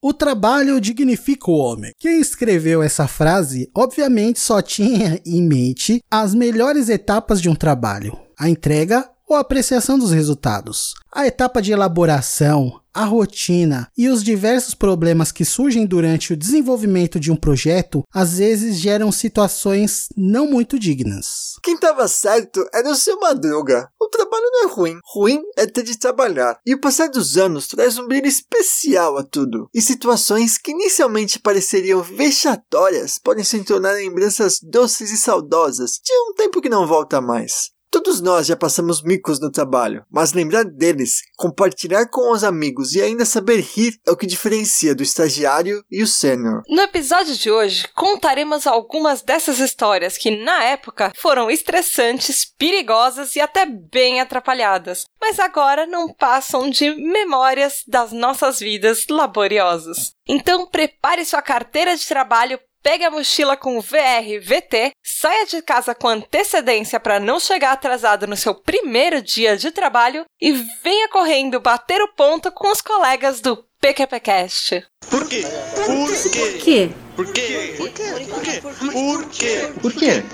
O trabalho dignifica o homem. Quem escreveu essa frase, obviamente, só tinha em mente as melhores etapas de um trabalho: a entrega, ou apreciação dos resultados. A etapa de elaboração, a rotina e os diversos problemas que surgem durante o desenvolvimento de um projeto às vezes geram situações não muito dignas. Quem estava certo era o seu Madruga. O trabalho não é ruim, ruim é ter de trabalhar. E o passar dos anos traz um brilho especial a tudo. E situações que inicialmente pareceriam vexatórias podem se tornar lembranças doces e saudosas de um tempo que não volta mais. Todos nós já passamos micos no trabalho, mas lembrar deles, compartilhar com os amigos e ainda saber rir é o que diferencia do estagiário e o sênior. No episódio de hoje, contaremos algumas dessas histórias que, na época, foram estressantes, perigosas e até bem atrapalhadas, mas agora não passam de memórias das nossas vidas laboriosas. Então, prepare sua carteira de trabalho pegue a mochila com VR, VT, saia de casa com antecedência para não chegar atrasado no seu primeiro dia de trabalho e venha correndo bater o ponto com os colegas do PQPcast. Por quê? Por quê? Por quê? Por quê? Por quê? Por quê?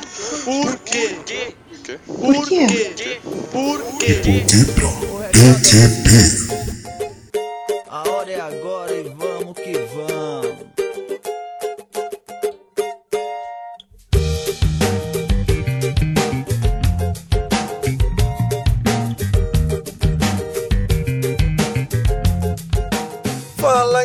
Por quê? Por quê? Por quê? Por quê? A hora é agora e vamos que vamos.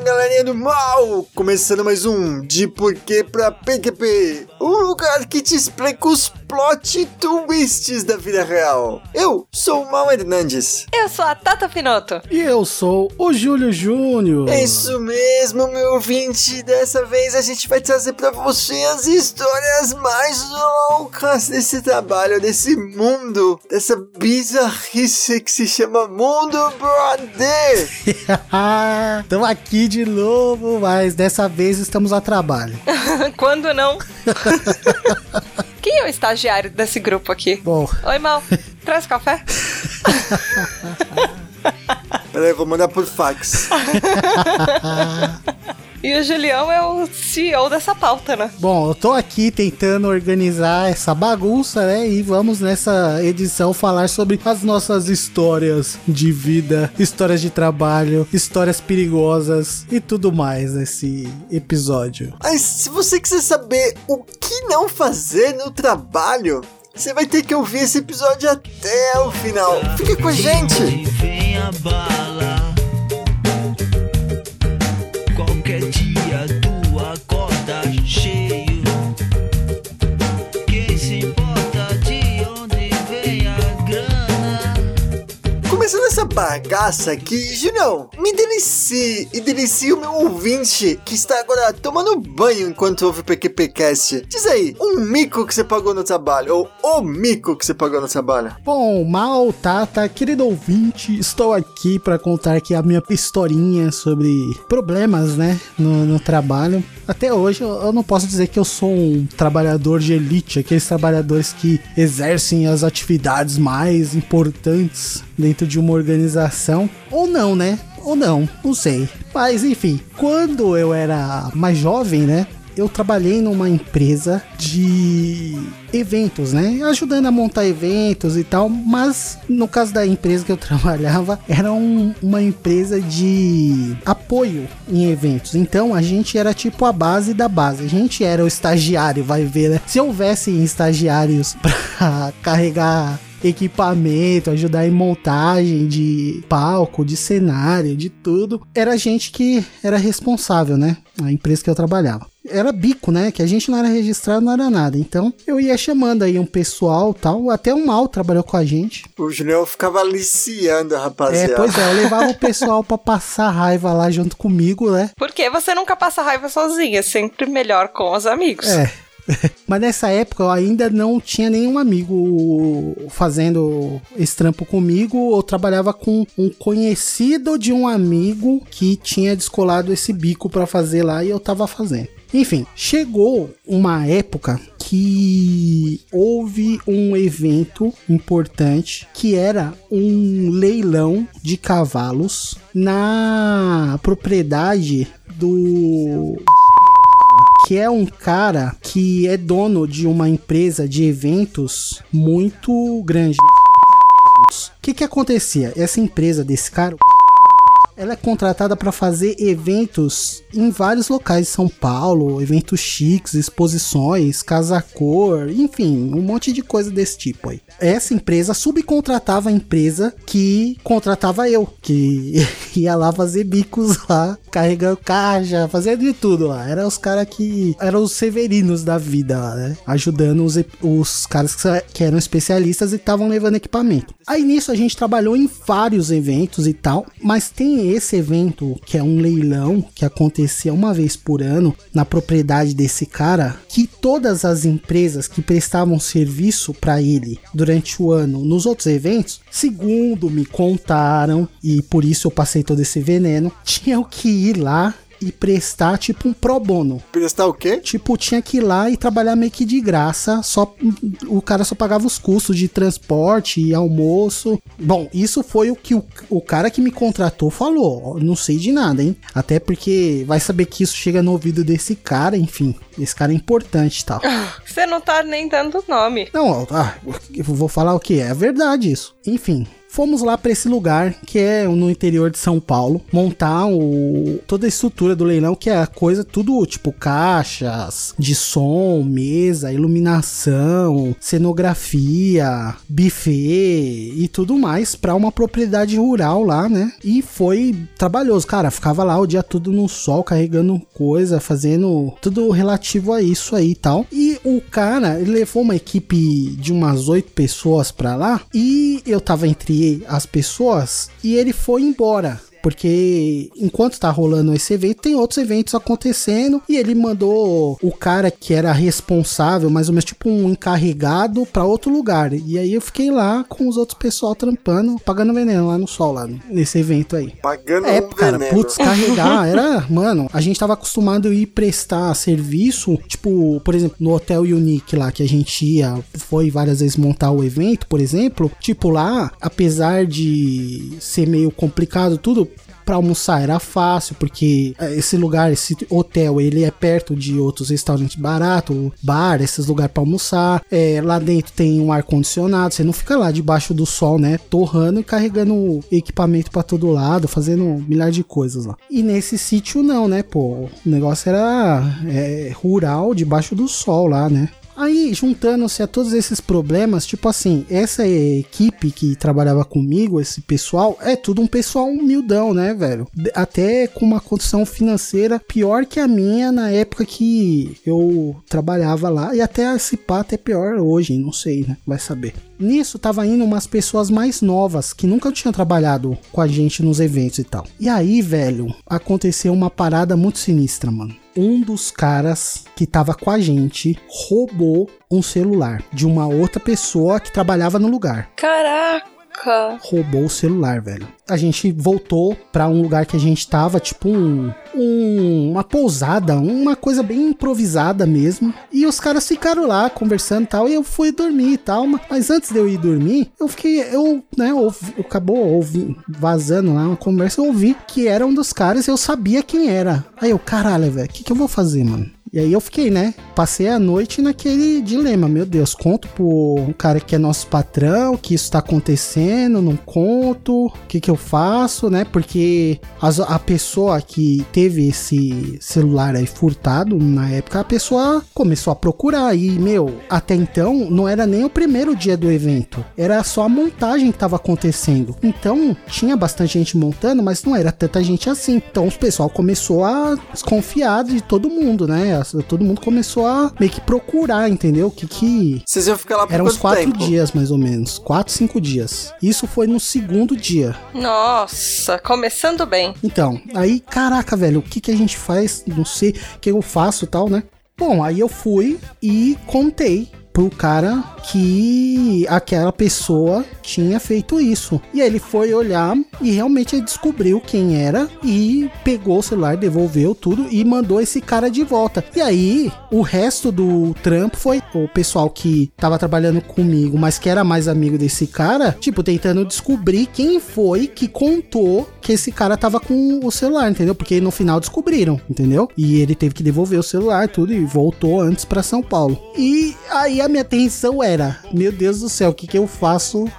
Galerinha do mal! Começando mais um De Porquê pra PQP, o lugar que te explica os plot twists da vida real. Eu sou o Mal Hernandes. Eu sou a Tata Pinoto. E eu sou o Júlio Júnior. É isso mesmo, meu ouvinte. Dessa vez a gente vai trazer pra você as histórias mais loucas desse trabalho, desse mundo, dessa bizarrice que se chama Mundo Brother. Estamos aqui de novo, mas dessa vez estamos a trabalho. Quando não? Quem é o estagiário desse grupo aqui? Bom, Oi, Mal. Traz café? Peraí, vou mandar por fax. E o Julião é o CEO dessa pauta, né? bom, eu tô aqui tentando organizar essa bagunça, né? E vamos nessa edição falar sobre as nossas histórias de vida, histórias de trabalho, histórias perigosas e tudo mais nesse episódio. Mas se você quiser saber o que não fazer no trabalho, você vai ter que ouvir esse episódio até o final. Fica com a gente! Vem a bala. She bagaça aqui, Julião, me delicie e delicie o meu ouvinte que está agora tomando banho enquanto ouve o PQPcast. Diz aí, um mico que você pagou no trabalho, ou o mico que você pagou no trabalho. Bom, mal, Tata, querido ouvinte, estou aqui para contar aqui a minha historinha sobre problemas, né, no, no trabalho. Até hoje eu, eu não posso dizer que eu sou um trabalhador de elite, aqueles trabalhadores que exercem as atividades mais importantes dentro de uma organização, ou não, né? Ou não, não sei. Mas enfim, quando eu era mais jovem, né? eu trabalhei numa empresa de eventos, né? Ajudando a montar eventos e tal, mas no caso da empresa que eu trabalhava, era um- uma empresa de apoio em eventos. Então a gente era tipo a base da base. A gente era o estagiário, vai ver, né? Se houvesse estagiários para carregar equipamento, ajudar em montagem de palco, de cenário, de tudo. Era a gente que era responsável, né? A empresa que eu trabalhava. Era bico, né? Que a gente não era registrado, não era nada. Então eu ia chamando aí um pessoal tal. Até o Mal trabalhou com a gente. O Julião ficava aliciando a É, rapaziada. pois é, eu levava o pessoal pra passar raiva lá junto comigo, né? Porque você nunca passa raiva sozinha, é sempre melhor com os amigos. É. Mas nessa época eu ainda não tinha nenhum amigo fazendo esse trampo comigo. Eu trabalhava com um conhecido de um amigo que tinha descolado esse bico pra fazer lá e eu tava fazendo. Enfim, chegou uma época que houve um evento importante que era um leilão de cavalos na propriedade do que é um cara que é dono de uma empresa de eventos muito grande. O que que acontecia? Essa empresa desse cara, ela é contratada para fazer eventos em vários locais de São Paulo, eventos chiques, exposições, casa cor, enfim, um monte de coisa desse tipo aí. Essa empresa subcontratava a empresa que contratava eu, que ia lá fazer bicos lá, carregando caixa, fazendo de tudo lá. Eram os caras que eram os severinos da vida lá, né? Ajudando os, os caras que, que eram especialistas e estavam levando equipamento. Aí nisso a gente trabalhou em vários eventos e tal, mas tem esse evento que é um leilão que acontecia uma vez por ano na propriedade desse cara, que todas as empresas que prestavam serviço para ele durante o ano nos outros eventos, segundo me contaram, e por isso eu passei todo esse veneno, tinham que ir lá e prestar tipo um pro bono. Prestar o quê? Tipo, tinha que ir lá e trabalhar meio que de graça, só o cara só pagava os custos de transporte e almoço. Bom, isso foi o que o, o cara que me contratou falou. Não sei de nada, hein? Até porque vai saber que isso chega no ouvido desse cara, enfim. Esse cara é importante e tal. Você não tá nem dando nome. Não, ah, eu vou falar o que é verdade isso. Enfim, Fomos lá para esse lugar que é no interior de São Paulo, montar o, toda a estrutura do leilão, que é a coisa tudo tipo caixas de som, mesa, iluminação, cenografia, buffet e tudo mais para uma propriedade rural lá, né? E foi trabalhoso, cara. Ficava lá o dia todo no sol, carregando coisa, fazendo tudo relativo a isso aí tal. E o cara, levou uma equipe de umas oito pessoas para lá e eu tava entre as pessoas e ele foi embora. Porque enquanto tá rolando esse evento, tem outros eventos acontecendo. E ele mandou o cara que era responsável, mais ou menos tipo um encarregado, para outro lugar. E aí eu fiquei lá com os outros pessoal trampando, pagando veneno lá no sol, lá nesse evento aí. Pagando É, um cara, veneno. putz, carregar era, mano, a gente tava acostumado a ir prestar serviço, tipo, por exemplo, no Hotel Unique lá que a gente ia, foi várias vezes montar o evento, por exemplo, tipo lá, apesar de ser meio complicado tudo, para almoçar era fácil, porque é, esse lugar, esse hotel, ele é perto de outros restaurantes baratos, bar, esses lugares para almoçar. É, lá dentro tem um ar condicionado, você não fica lá debaixo do sol, né, torrando e carregando equipamento para todo lado, fazendo milhares de coisas lá. E nesse sítio não, né, pô, o negócio era é, rural, debaixo do sol lá, né. Aí, juntando-se a todos esses problemas, tipo assim, essa equipe que trabalhava comigo, esse pessoal, é tudo um pessoal humildão, né, velho? Até com uma condição financeira pior que a minha na época que eu trabalhava lá. E até esse pá até pior hoje, não sei, né? Vai saber. Nisso tava indo umas pessoas mais novas que nunca tinham trabalhado com a gente nos eventos e tal. E aí, velho, aconteceu uma parada muito sinistra, mano. Um dos caras que tava com a gente roubou um celular de uma outra pessoa que trabalhava no lugar. Caraca. Roubou o celular, velho. A gente voltou pra um lugar que a gente tava, tipo um, um- uma pousada, uma coisa bem improvisada mesmo. E os caras ficaram lá conversando e tal. E eu fui dormir e tal. ma- Mas antes de eu ir dormir, eu fiquei, eu, né, ouvi, acabou ouvi, vazando lá uma conversa. Eu ouvi que era um dos caras e eu sabia quem era. Aí eu, caralho, velho, o que, que eu vou fazer, mano? E aí eu fiquei, né? Passei a noite naquele dilema. Meu Deus, conto pro cara que é nosso patrão que isso tá acontecendo, não conto, o que que eu faço, né? Porque a pessoa que teve esse celular aí furtado na época, a pessoa começou a procurar. E, meu, até então não era nem o primeiro dia do evento, era só a montagem que tava acontecendo. Então tinha bastante gente montando, mas não era tanta gente assim. Então o pessoal começou a desconfiar de todo mundo, né? Todo mundo começou a meio que procurar, entendeu? O que que. Vocês iam ficar lá por Eram uns quatro tempo? dias, mais ou menos. Quatro, cinco dias. Isso foi no segundo dia. Nossa, começando bem. Então, aí, caraca, velho, o que que a gente faz? Não sei o que eu faço e tal, né? Bom, aí eu fui e contei pro cara que aquela pessoa tinha feito isso. E aí ele foi olhar e realmente descobriu quem era e pegou o celular, devolveu tudo e mandou esse cara de volta. E aí o resto do trampo foi o pessoal que tava trabalhando comigo, mas que era mais amigo desse cara, tipo, tentando descobrir quem foi que contou que esse cara tava com o celular, entendeu? Porque no final descobriram, entendeu? E ele teve que devolver o celular, tudo, e voltou antes para São Paulo. E aí a minha atenção era: meu Deus do céu, o que que eu faço?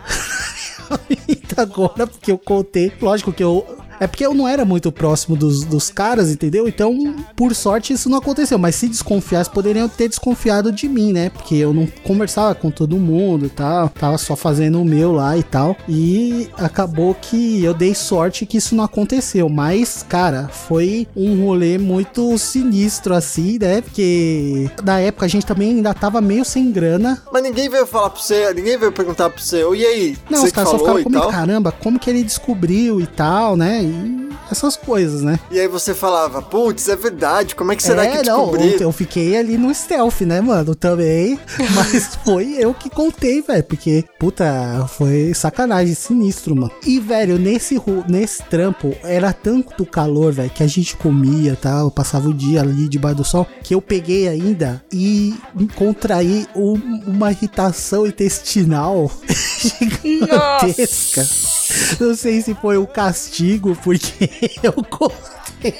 agora, porque eu contei. Lógico que eu é porque eu não era muito próximo dos, dos caras, entendeu? Então, por sorte, isso não aconteceu. Mas se desconfiasse, poderiam ter desconfiado de mim, né? Porque eu não conversava com todo mundo e tal. Tava só fazendo o meu lá e tal. E acabou que eu dei sorte que isso não aconteceu. Mas, cara, foi um rolê muito sinistro assim, né? Porque na época a gente também ainda tava meio sem grana. Mas ninguém veio falar pra você, ninguém veio perguntar pra você, e aí? Não, você os caras só ficaram e comigo, caramba, como que ele descobriu e tal, né? E essas coisas, né? E aí você falava, putz, é verdade, como é que será é, que não, descobriram? eu fiquei ali no stealth, né, mano, também. Mas foi eu que contei, velho, porque, puta, foi sacanagem, sinistro, mano. E, velho, nesse, nesse trampo, era tanto calor, velho, que a gente comia e tal, passava o dia ali debaixo do sol, que eu peguei ainda e contraí um- uma irritação intestinal gigantesca. Não sei se foi o castigo, porque eu contei.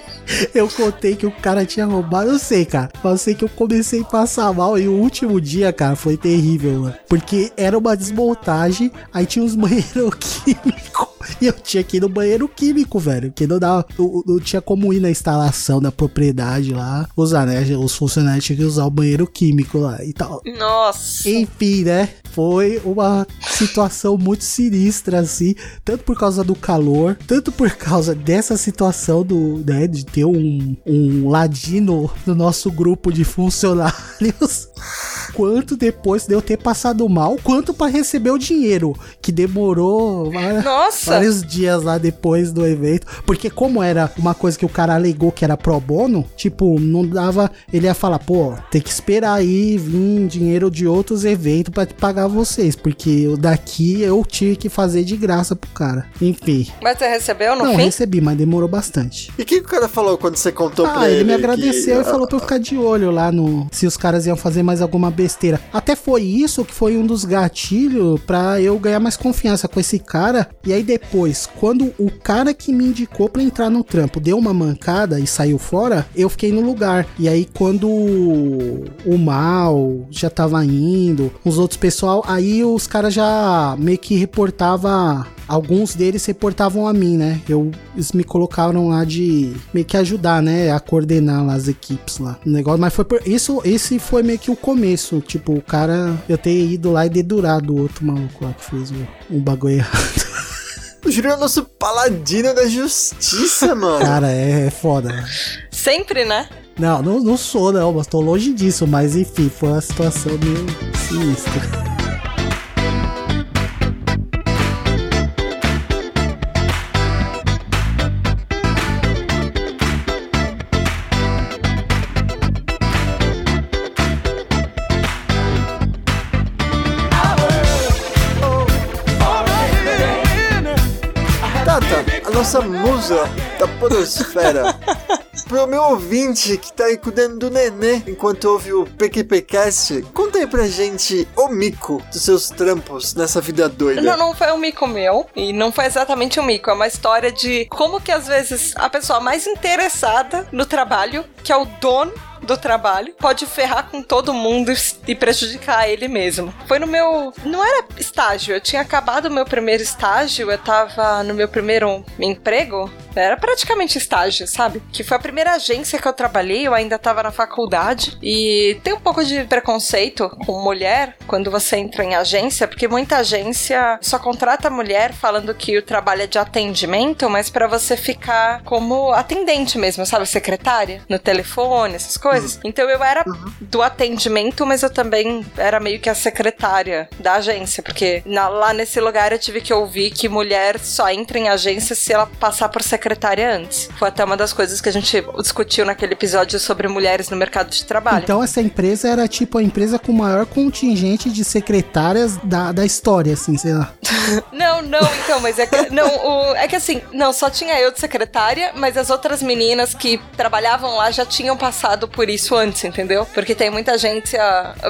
Eu contei que o cara tinha roubado, eu sei, cara. Mas eu sei que eu comecei a passar mal e o último dia, cara, foi terrível, mano. Porque era uma desmontagem, aí tinha uns banheiros químicos. E eu tinha que ir no banheiro químico, velho. Porque não, dava, não, não tinha como ir na instalação da propriedade lá. Usar, né? Os funcionários tinham que usar o banheiro químico lá e tal. Nossa. Enfim, né? Foi uma situação muito sinistra, assim. Tanto por causa do calor, tanto por causa dessa situação do, né, de ter um, um ladino no nosso grupo de funcionários. Quanto depois de eu ter passado mal, quanto para receber o dinheiro, que demorou Nossa. Vários dias lá depois do evento. Porque como era uma coisa que o cara alegou que era pro bono, tipo, não dava. Ele ia falar, pô, tem que esperar aí vir dinheiro de outros eventos pra te pagar vocês. Porque o daqui eu tive que fazer de graça pro cara. Enfim. Mas você recebeu no não, fim? recebi, mas demorou bastante. E o que, que o cara falou quando você contou pra Ah, ele? ele me que- agradeceu e falou pra eu ficar de olho lá no. Se os caras iam fazer mais alguma besteira. Até foi isso que foi um dos gatilhos pra eu ganhar mais confiança com esse cara. E aí depois, quando o cara que me indicou pra entrar no trampo deu uma mancada e saiu fora, eu fiquei no lugar. E aí quando o mal já tava indo, os outros pessoal, aí os caras já meio que reportava alguns deles reportavam a mim, né? Eu, eles me colocaram lá de meio que ajudar, né? A coordenar lá as equipes lá. O negócio, mas foi por isso, esse foi meio que o começo. Tipo, o cara, eu ter ido lá e dedurado o outro maluco lá que fez o, um bagulho errado. O Júlio é o nosso paladino da justiça, mano. Cara, é, é foda. Sempre, né? Não, não, não sou, não, mas tô longe disso. Mas enfim, foi uma situação meio sinistra. Nossa musa da podosfera. Pro meu ouvinte que tá aí cuidando do nenê enquanto ouve o PQPcast, conta aí pra gente o mico dos seus trampos nessa vida doida. Não, não foi um mico meu. E não foi exatamente um mico. É uma história de como que às vezes a pessoa mais interessada no trabalho, que é o dono do trabalho, pode ferrar com todo mundo e prejudicar ele mesmo. Foi no meu. Não era estágio, eu tinha acabado o meu primeiro estágio, eu tava no meu primeiro emprego. Era praticamente estágio, sabe? Que foi a primeira agência que eu trabalhei, eu ainda tava na faculdade. E tem um pouco de preconceito com mulher quando você entra em agência, porque muita agência só contrata mulher falando que o trabalho é de atendimento, mas pra você ficar como atendente mesmo, sabe? Secretária, no telefone, essas coisas. Coisas. Então eu era do atendimento, mas eu também era meio que a secretária da agência, porque na- lá nesse lugar eu tive que ouvir que mulher só entra em agência se ela passar por secretária antes. Foi até uma das coisas que a gente discutiu naquele episódio sobre mulheres no mercado de trabalho. Então essa empresa era tipo a empresa com o maior contingente de secretárias da, da história, assim, sei lá. Não, não, então, mas é que. Não, o- é que assim, não, só tinha eu de secretária, mas as outras meninas que trabalhavam lá já tinham passado por isso antes, entendeu? Porque tem muita agência,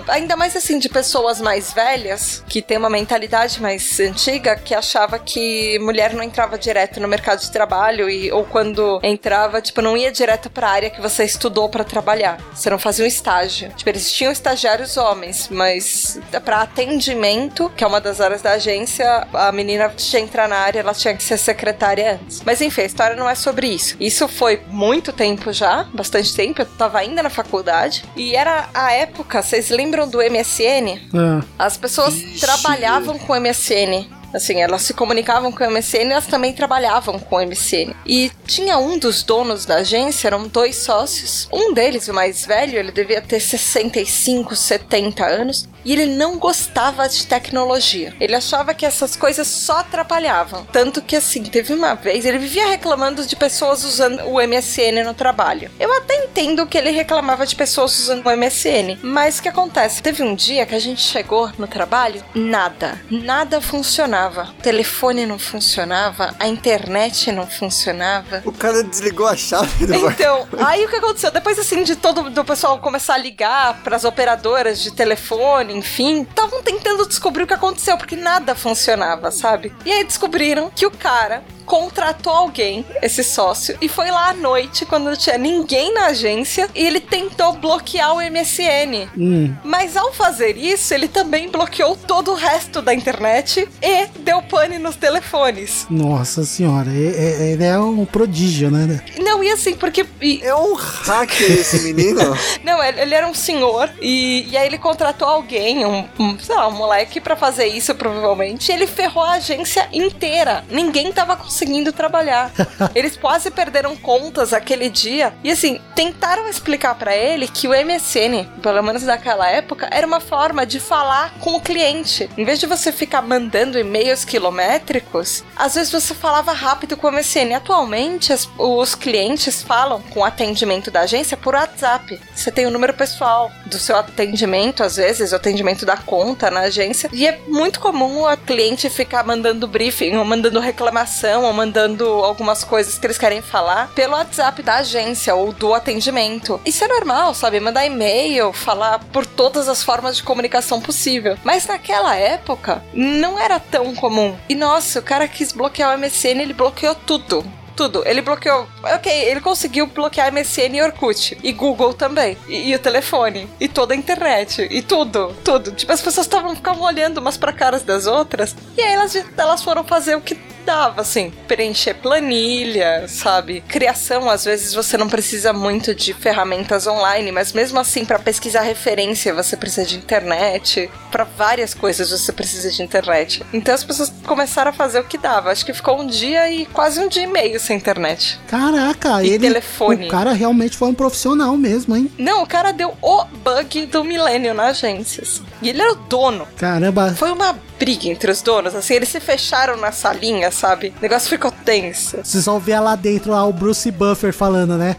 ainda mais assim, de pessoas mais velhas, que tem uma mentalidade mais antiga, que achava que mulher não entrava direto no mercado de trabalho e, ou quando entrava, tipo, não ia direto pra área que você estudou pra trabalhar. Você não fazia um estágio. Tipo, eles tinham estagiários homens, mas pra atendimento, que é uma das áreas da agência, a menina tinha que entrar na área, ela tinha que ser secretária antes. Mas enfim, a história não é sobre isso. Isso foi muito tempo já, bastante tempo, eu tava ainda na faculdade. E era a época, vocês lembram do MSN? Ah, As pessoas Vixe. trabalhavam com MSN. Assim, elas se comunicavam com o MSN elas também trabalhavam com o MSN. E tinha um dos donos da agência, eram dois sócios. Um deles, o mais velho, ele devia ter 65, 70 anos. E ele não gostava de tecnologia. Ele achava que essas coisas só atrapalhavam. Tanto que, assim, teve uma vez, ele vivia reclamando de pessoas usando o MSN no trabalho. Eu até entendo que ele reclamava de pessoas usando o MSN. Mas o que acontece? Teve um dia que a gente chegou no trabalho, nada. Nada funcionava. O telefone não funcionava, a internet não funcionava. O cara desligou a chave do bar. Então, aí o que aconteceu? Depois, assim, de todo do pessoal começar a ligar pras operadoras de telefone, enfim, estavam tentando descobrir o que aconteceu, porque nada funcionava, sabe? E aí descobriram que o cara contratou alguém, esse sócio, e foi lá à noite, quando não tinha ninguém na agência, e ele tentou bloquear o MSN. hum. Mas ao fazer isso, ele também bloqueou todo o resto da internet e deu pane nos telefones. Nossa senhora, e- e- ele é um prodígio, né? Não, e assim, porque. e- É um hacker esse menino. Não, ele, era um senhor e, e aí ele contratou alguém, um, um, sei lá, um moleque pra fazer isso provavelmente. E ele ferrou a agência inteira. Ninguém tava conseguindo trabalhar. Eles quase perderam contas aquele dia. E assim, tentaram explicar pra ele que o MSN, pelo menos naquela época, era uma forma de falar com o cliente. Em vez de você ficar mandando e-mails quilométricos, às vezes você falava rápido com o MSN. Atualmente, as- os clientes falam com o atendimento da agência por WhatsApp. Você tem o número pessoal do seu atendimento, às vezes, o atendimento da conta na agência. E é muito comum a cliente ficar mandando briefing, ou mandando reclamação, ou mandando algumas coisas que eles querem falar pelo WhatsApp da agência ou do atendimento. Isso é normal, sabe? Mandar e-mail, falar por todas as formas de comunicação possível. Mas naquela época, não era tão comum. E nossa, o cara quis bloquear o MSN, ele bloqueou tudo tudo. Ele bloqueou. Ok, ele conseguiu bloquear MSN e Orkut. E Google também. E, e o telefone. E toda a internet. E tudo. Tudo. Tipo, as pessoas estavam ficavam olhando umas pra caras das outras. E aí elas, elas foram fazer o que dava, assim. Preencher planilha, sabe? Criação, às vezes você não precisa muito de ferramentas online, mas mesmo assim, pra pesquisar referência, você precisa de internet. Pra várias coisas você precisa de internet. Então as pessoas começaram a fazer o que dava. Acho que ficou um dia e quase um dia e meio sem internet. Caraca, E ele. telefone. O cara realmente foi um profissional mesmo, hein? Não, o cara deu o bug do milênio na agência. assim. E ele era o dono. Caramba. Foi uma briga entre os donos, assim, eles se fecharam na salinha, sabe? O negócio ficou tenso. Você só vê lá dentro lá o Bruce Buffer falando, né?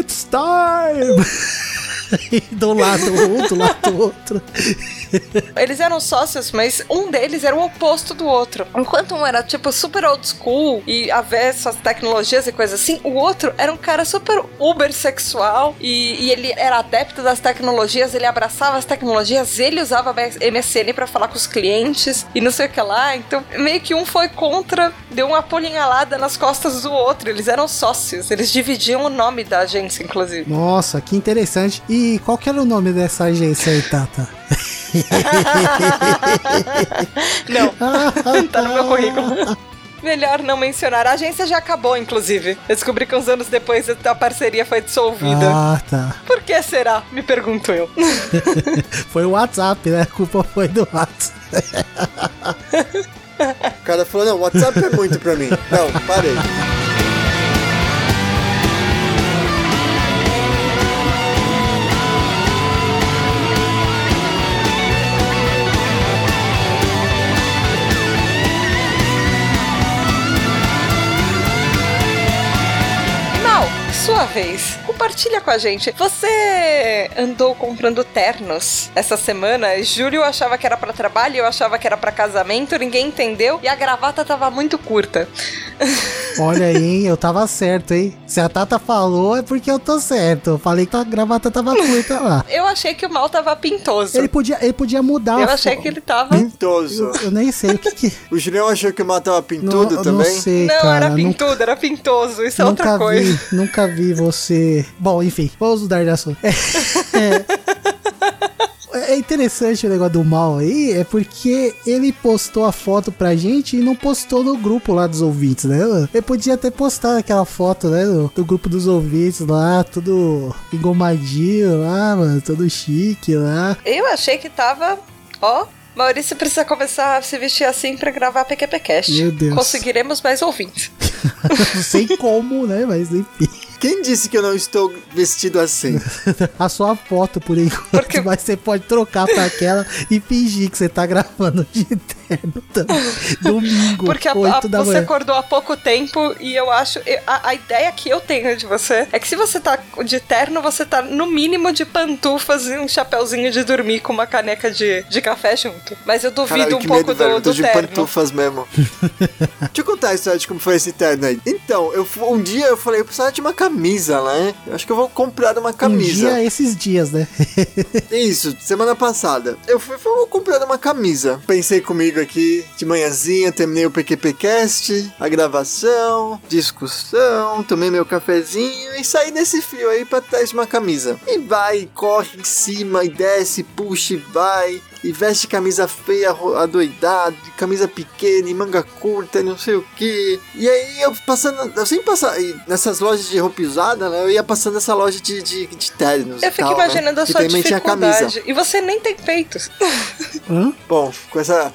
It's time! Do lado um, do lado outro. Eles eram sócios, mas um deles era o oposto do outro. Enquanto um era, tipo, super old school e avesso às tecnologias e coisas assim, o outro era um cara super uber sexual e, e ele era adepto das tecnologias, ele abraçava as tecnologias, ele usava MSN pra falar com os clientes e não sei o que lá. Então, meio que um foi contra, deu uma apolinhalada nas costas do outro. Eles eram sócios, eles dividiam o nome da agência, inclusive. Nossa, que interessante. E qual que era o nome dessa agência aí, Tata? Não, tá no meu currículo. Melhor não mencionar. A agência já acabou, inclusive. Eu descobri que uns anos depois a parceria foi dissolvida. Ah, tá. Por que será? Me pergunto eu. Foi o WhatsApp, né? A culpa foi do WhatsApp. O cara falou, não, WhatsApp é muito pra mim. Não, parei. selfies. Compartilha com a gente. Você andou comprando ternos essa semana? Júlio achava que era pra trabalho, eu achava que era pra casamento, ninguém entendeu e a gravata tava muito curta. Olha aí, hein? Eu tava certo, hein? Se a Tata falou, é porque eu tô certo. Eu falei que a gravata tava curta lá. Eu achei que o mal tava pintoso. Ele podia, ele podia mudar Eu achei que ele tava. Pintoso. Eu, eu nem sei o que que. O Julião achou que o mal tava pintudo não, também? Não sei, Não, cara. era nunca- pintudo, era pintoso. Isso é nunca outra coisa. vi, nunca vi você. Bom, enfim, vamos mudar de assunto. É, é interessante o negócio do mal aí, é porque ele postou a foto pra gente e não postou no grupo lá dos ouvintes, né? Ele podia ter postado aquela foto, né? Do, do grupo dos ouvintes lá, tudo engomadinho lá, mano, todo chique lá. Eu achei que tava. Ó. Maurício precisa começar a se vestir assim pra gravar PQPcast. Meu Deus. Conseguiremos mais ouvintes. Não sei como, né? Mas enfim. Quem disse que eu não estou vestido assim? A sua foto por enquanto, Porque- mas você pode trocar pra aquela e fingir que você tá gravando de também. Domingo, Porque a- 8 a- da você manhã. acordou há pouco tempo e eu acho. eu- A, a ideia que eu tenho de você é que se você tá de terno, você tá no mínimo de pantufas e um chapéuzinho de dormir com uma caneca de, de café junto. Mas eu duvido Caralho, um que pouco medo, velho. do, Eu tô do de terno. pantufas mesmo. Deixa eu contar a história de como foi esse terno aí. Então, eu, um dia eu falei, eu precisava de uma camisa, né? Eu acho que eu vou comprar uma Um camisa. dia, esses dias, né? Isso, semana passada. Eu fui, fui vou comprar uma camisa. Pensei comigo aqui de manhãzinha, terminei o PQPcast, a gravação, discussão, tomei meu cafezinho e saí desse fio aí pra trás de uma camisa. E vai, corre em cima, e desce, puxa e vai. E veste camisa feia, adoidado, de camisa pequena, e manga curta, e não sei o que. E aí eu passando, eu sempre passava, nessas lojas de roupa usada, né? Eu ia passando nessa loja de, de, de ternos. Eu fico tal, né, imaginando a que sua também tinha camisa. dificuldade. E você nem tem peitos. Hã? Bom, com essa,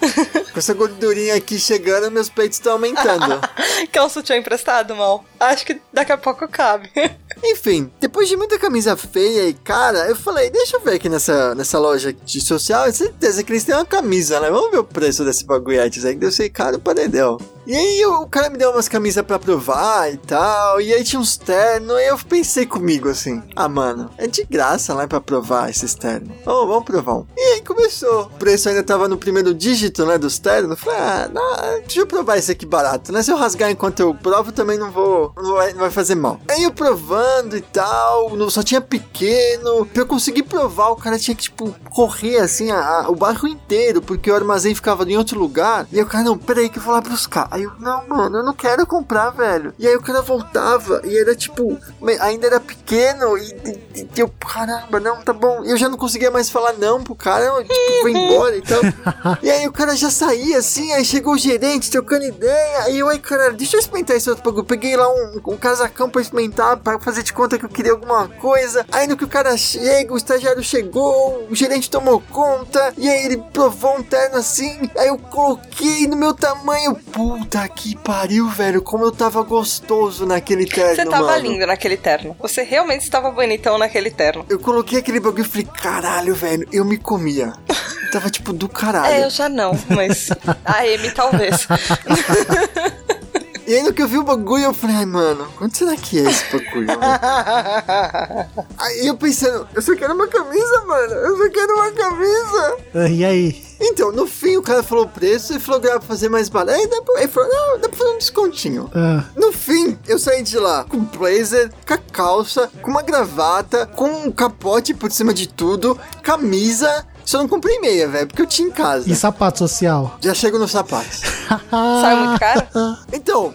com essa gordurinha aqui chegando, meus peitos estão aumentando. Quer um sutiã emprestado, mal? Acho que daqui a pouco cabe. Enfim, depois de muita camisa feia e cara, eu falei, deixa eu ver aqui nessa, nessa loja de social, certeza que eles têm uma camisa, né? Vamos ver o preço desse bagulhetes aí, que deve ser caro pra dedéu. E aí o cara me deu umas camisas pra provar e tal, e aí tinha uns ternos, e eu pensei comigo assim, ah mano, é de graça lá pra provar esses ternos. Vamos, vamos provar um. E aí começou. O preço ainda tava no primeiro dígito, né, dos ternos. Eu Falei, ah, não, deixa eu provar esse aqui barato, né? Se eu rasgar enquanto eu provo, também não vou, não vai, não vai fazer mal. Aí eu provando e tal, não- só tinha pequeno. Pra eu conseguir provar, o cara tinha que, tipo, correr assim, a- a- o bairro inteiro, porque o armazém ficava em outro lugar. E aí o cara, não, peraí que eu vou lá buscar. Aí eu, não, mano, eu não quero comprar, velho. E aí o cara voltava e era tipo, ainda era pequeno e, e- e eu, caramba, não, tá bom. Eu já não conseguia mais falar não pro cara, eu, tipo, vou embora e tal. E aí o cara já saía assim, aí chegou o gerente trocando ideia. Aí eu, ai, cara, deixa eu experimentar esse outro bagulho. Peguei lá um, um casacão pra experimentar, pra fazer de conta que eu queria alguma coisa. Aí no que o cara chega, o estagiário chegou, o gerente tomou conta. E aí ele provou um terno assim. Aí eu coloquei no meu tamanho. Puta que pariu, velho. Como eu tava gostoso naquele terno. Você tava mano. lindo naquele terno. Você realmente estava bonitão naquele terno. Eu coloquei aquele bagulho e falei, caralho, velho, eu me comia. Tava tipo do caralho. É, eu já não, mas a Amy talvez. E aí no que eu vi o bagulho, eu falei, ai, mano, quanto será que é esse bagulho? aí eu pensando, eu só quero uma camisa, mano. Eu só quero uma camisa. Ah, E aí? Então, no fim, o cara falou o preço e falou que dá pra fazer mais barato. Aí dá pra, ele falou, não, dá pra fazer um descontinho. Ah, No fim, eu saí de lá com blazer, com a calça, com uma gravata, com um capote por cima de tudo, camisa. Só não comprei meia, velho, porque eu tinha em casa. e sapato social? Já chego nos sapatos. Saiu muito caro? Então,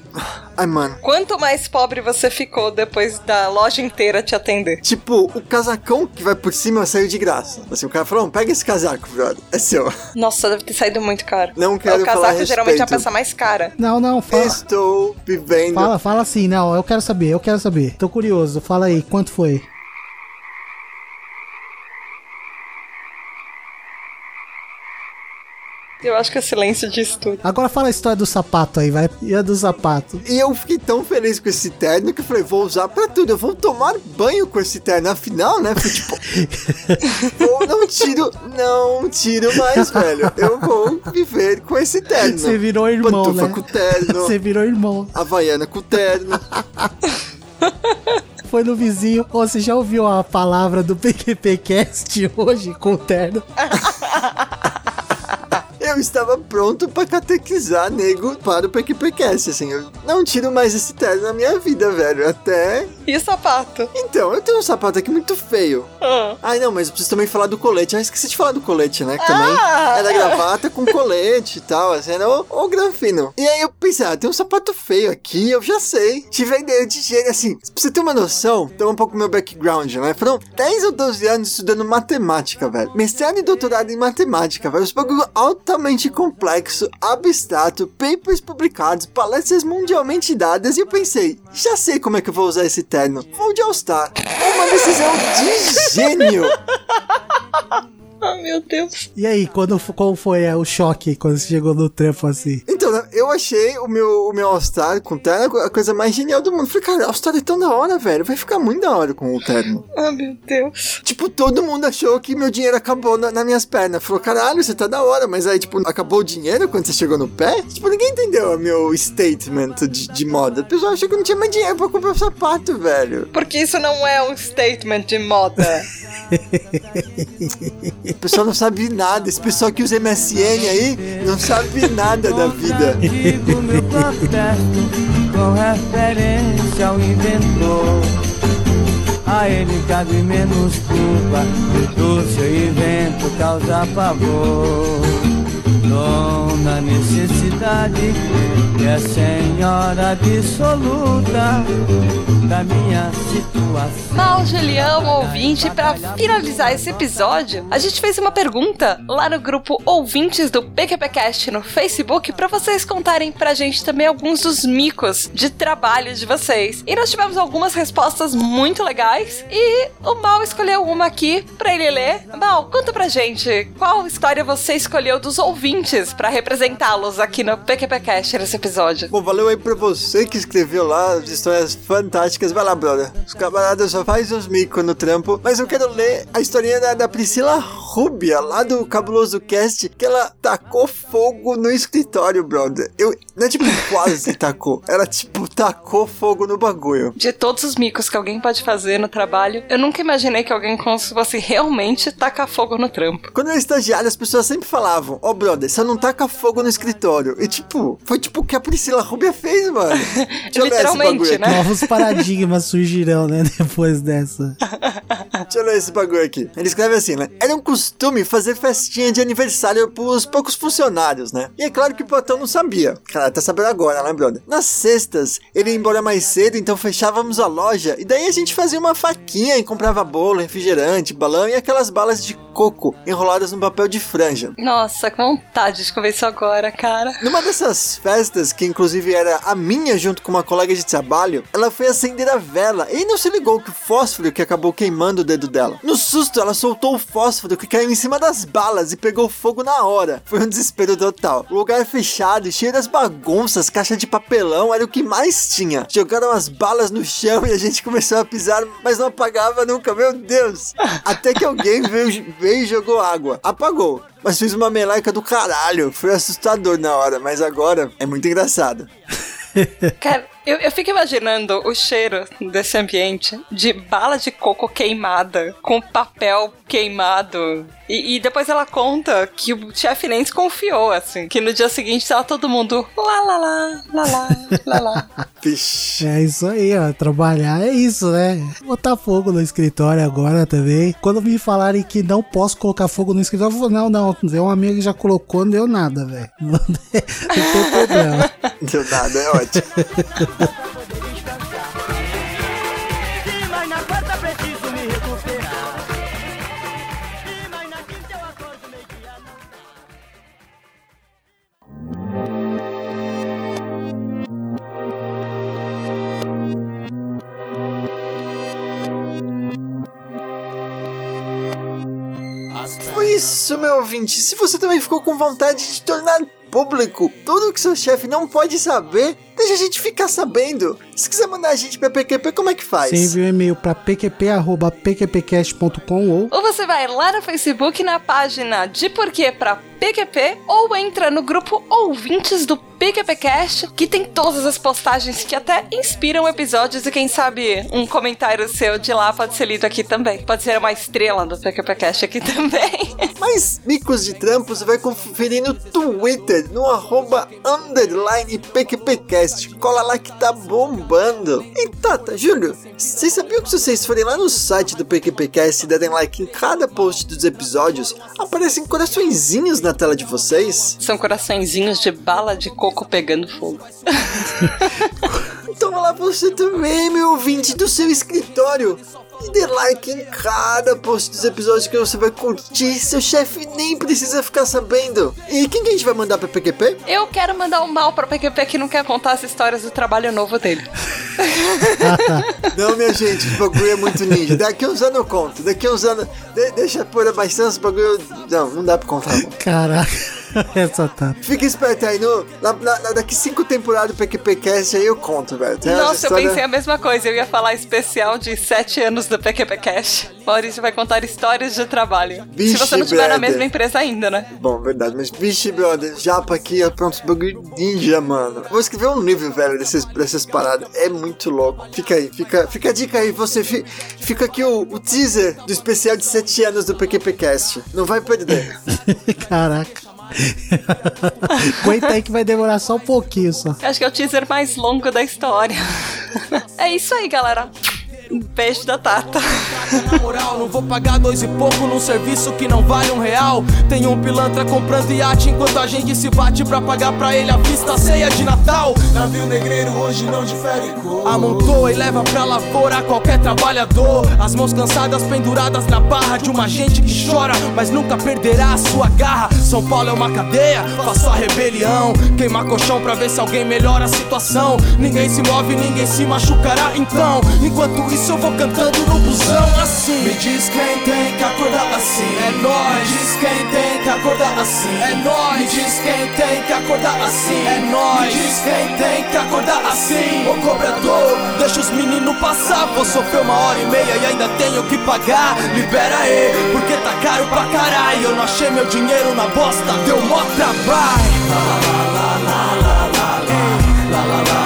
ai, mano. Quanto mais pobre você ficou depois da loja inteira te atender? Tipo, o casacão que vai por cima saiu de graça. Assim, o cara falou, "Não, pega esse casaco, brother. É seu. Nossa, deve ter saído muito caro. Não É quero o falar a casaco geralmente é a peça mais cara. Não, não, fala. Estou vivendo. Fala, fala assim, não, eu quero saber, eu quero saber. Tô curioso, fala aí, quanto foi? Eu acho que o silêncio diz tudo. Agora fala a história do sapato aí, vai. E a do sapato? E eu fiquei tão feliz com esse terno que eu falei, vou usar pra tudo. Eu vou tomar banho com esse terno. Afinal, né? Foi tipo. vou, não tiro, não tiro mais, velho. Eu vou viver com esse terno. Você virou irmão, Pantufa né? com terno. Você virou irmão. Havaiana com terno. foi no vizinho. Ô, você já ouviu a palavra do PQPcast hoje com o terno? Eu estava pronto pra catequizar nego para o PQPcast, assim. Eu não tiro mais esse terno na minha vida, velho. Até. E o sapato? Então, eu tenho um sapato aqui muito feio. Ah. Ai, não, mas eu preciso também falar do colete. Ah, esqueci de falar do colete, né? Que também Ah! era gravata com colete e tal, assim, era o, o granfino. E aí eu pensei, ah, tem um sapato feio aqui, eu já sei. Tive a ideia de gênio, assim, pra você ter uma noção, então um pouco meu background, né? Foram 10 ou 12 anos estudando matemática, velho. Mestrado e doutorado em matemática, velho. Os bagulho altamente complexo, abstrato, papers publicados, palestras mundialmente dadas, e eu pensei, já sei como é que eu vou usar esse terno. Vou de All-Star. Uma decisão de gênio. Ah, meu Deus. E aí, quando, qual foi é, o choque quando você chegou no trampo assim? Então, né, eu achei o meu, o meu All-Star com terno a coisa mais genial do mundo. Falei, cara, All-Star é tão da hora, velho. Vai ficar muito da hora com o terno. Ah, meu Deus. Tipo, todo mundo achou que meu dinheiro acabou na, nas minhas pernas. Falou, caralho, você tá da hora. Mas aí, tipo, acabou o dinheiro quando você chegou no pé? Tipo, ninguém entendeu o meu statement de, de moda. O pessoal achou que eu não tinha mais dinheiro pra comprar sapato, velho. Porque isso não é um statement de moda. O pessoal não sabe nada. Esse pessoal que usa MSN aí não sabe nada da vida. Meu protesto com referência ao inventor. A ele cabe menos culpa do seu invento causar pavor. Necessidade é senhora absoluta da minha situação. Mal, Julião, ouvinte, pra finalizar esse episódio, a gente fez uma pergunta lá no grupo Ouvintes do PQPcast no Facebook pra vocês contarem pra gente também alguns dos micos de trabalho de vocês. E nós tivemos algumas respostas muito legais e o Mal escolheu uma aqui pra ele ler. Mal, conta pra gente qual história você escolheu dos ouvintes pra representá-los aqui no PQPcast nesse episódio. Bom, valeu aí pra você que escreveu lá as histórias fantásticas. Vai lá, brother. Os camaradas só fazem uns micos no trampo. Mas eu quero ler a historinha da, da Priscila Rúbia, lá do Cabuloso Cast, que ela tacou fogo no escritório, brother. Eu, não é tipo quase tacou. Ela, tipo, tacou fogo no bagulho. De todos os micos que alguém pode fazer no trabalho, eu nunca imaginei que alguém fosse realmente tacar fogo no trampo. Quando eu era estagiário, as pessoas sempre falavam: Ó, brother, você não taca fogo no escritório. E, tipo, foi tipo o que a Priscila Rúbia fez, mano. Deixa eu ler esse Literalmente, né? Novos paradigmas surgirão, né? Depois dessa. Deixa eu ler esse bagulho aqui. Ele escreve assim, né? Era um costume fazer festinha de aniversário pros poucos funcionários, né? E é claro que o patrão não sabia. Cara, tá sabendo agora, né, brother? Nas sextas, ele ia embora mais cedo, então fechávamos a loja. E daí a gente fazia uma faquinha e comprava bolo, refrigerante, balão e aquelas balas de coco enroladas no papel de franja. Nossa, que vontade de comer isso agora, cara. Numa dessas festas, que inclusive era a minha junto com uma colega de trabalho, ela foi acender a vela e não se ligou que o fósforo que acabou queimando o dedo dela. No susto, ela soltou o fósforo que caiu em cima das balas e pegou fogo na hora. Foi um desespero total. O lugar fechado, cheio das bagunças, caixa de papelão, era o que mais tinha. Jogaram as balas no chão e a gente começou a pisar, mas não apagava nunca, meu Deus. Até que alguém veio, veio e jogou água. Apagou. Mas fiz uma meleca do caralho. Foi assustador na hora, mas agora é muito engraçado. Cara, eu, eu fico imaginando o cheiro desse ambiente de bala de coco queimada, com papel queimado. E, e depois ela conta que o chefe nem desconfiou, assim. Que no dia seguinte tava todo mundo lá, lá, lá, lá, lá, lá, lá. Vixe. É isso aí, ó. Trabalhar é isso, né? Botar fogo no escritório agora também. Quando me falarem que não posso colocar fogo no escritório, eu vou, não, não. Tem um amigo que já colocou, não deu nada, velho. Não, não tem problema. Deu nada, é ótimo. Foi isso, meu ouvinte. Se você também ficou com vontade de tornar público tudo que seu chefe não pode saber, deixa a gente ficar sabendo. Se quiser mandar a gente pra PQP, como é que faz? Você envia um e-mail pra pqp.pqpcast.com ou Ou você vai lá no Facebook na página de Porquê pra PQP ou entra no grupo Ouvintes do PQPcast, que tem todas as postagens que até inspiram episódios e quem sabe um comentário seu de lá pode ser lido aqui também. Pode ser uma estrela do PQPcast aqui também. Mais micos de trampo você vai conferir no Twitter, no arroba underline PQPcast. Cola lá que tá bombando. E Tata, Júlio, vocês sabiam que se vocês forem lá no site do PQPcast e derem like em cada post dos episódios, aparecem coraçõezinhos na tela de vocês? São coraçõezinhos de bala de coco pegando fogo. Então vá lá você também, meu ouvinte do seu escritório. E dê like em cada post dos episódios que você vai curtir. Seu chefe nem precisa ficar sabendo. E quem que a gente vai mandar pra PQP? Eu quero mandar um mal pra PQP que não quer contar as histórias do trabalho novo dele. Não, minha gente, o bagulho é muito ninja. Daqui uns anos eu conto. Daqui uns anos. de- deixa por abaixando esse bagulho. Não, não dá pra contar. Caraca, essa tá. Fica esperto aí. No, na- na- daqui cinco temporadas do PQPcast aí eu conto, velho. Tem Nossa, eu histórias- pensei a mesma coisa. Eu ia falar especial de 7 anos do PQP Cash. Maurício vai contar histórias de trabalho. Se você não estiver na mesma empresa ainda, né? Bom, verdade, mas vixe, brother, japa aqui, ó, pronto, bagulho ninja, mano. Vou escrever um livro, velho, desses, dessas paradas. É muito louco. Fica aí, fica, fica a dica aí, você fi- fica aqui o, o teaser do especial de 7 anos do PQPcast. Não vai perder. Caraca. Aguenta aí que vai demorar só um pouquinho só. Acho que é o teaser mais longo da história. é isso aí, galera. Beijo da Tata. Moral, não vou pagar dois e pouco num serviço que não vale um real. Tem um pilantra comprando iate enquanto a gente se bate pra pagar pra ele a vista ceia de Natal. Navio negreiro hoje não difere cor. Amontoa e leva pra lavoura qualquer trabalhador. As mãos cansadas penduradas na barra de uma gente que chora, mas nunca perderá a sua garra. São Paulo é uma cadeia, faço a rebelião. Queimar colchão pra ver se alguém melhora a situação. Ninguém se move, ninguém se machucará então. Enquanto isso, eu vou cantando no busão assim. Me diz quem tem que acordar assim. É nóis. Me diz quem tem que acordar assim. É nóis. Me diz quem tem que acordar assim. É nóis. Me diz quem tem que acordar assim. Ô cobrador, deixa os meninos passar. Vou sofrer uma hora e meia e ainda tenho que pagar. Libera aí, porque tá caro pra caralho. Eu não achei meu dinheiro na bosta, deu mó trabalho. Cansados que vão e vêm pela cidade.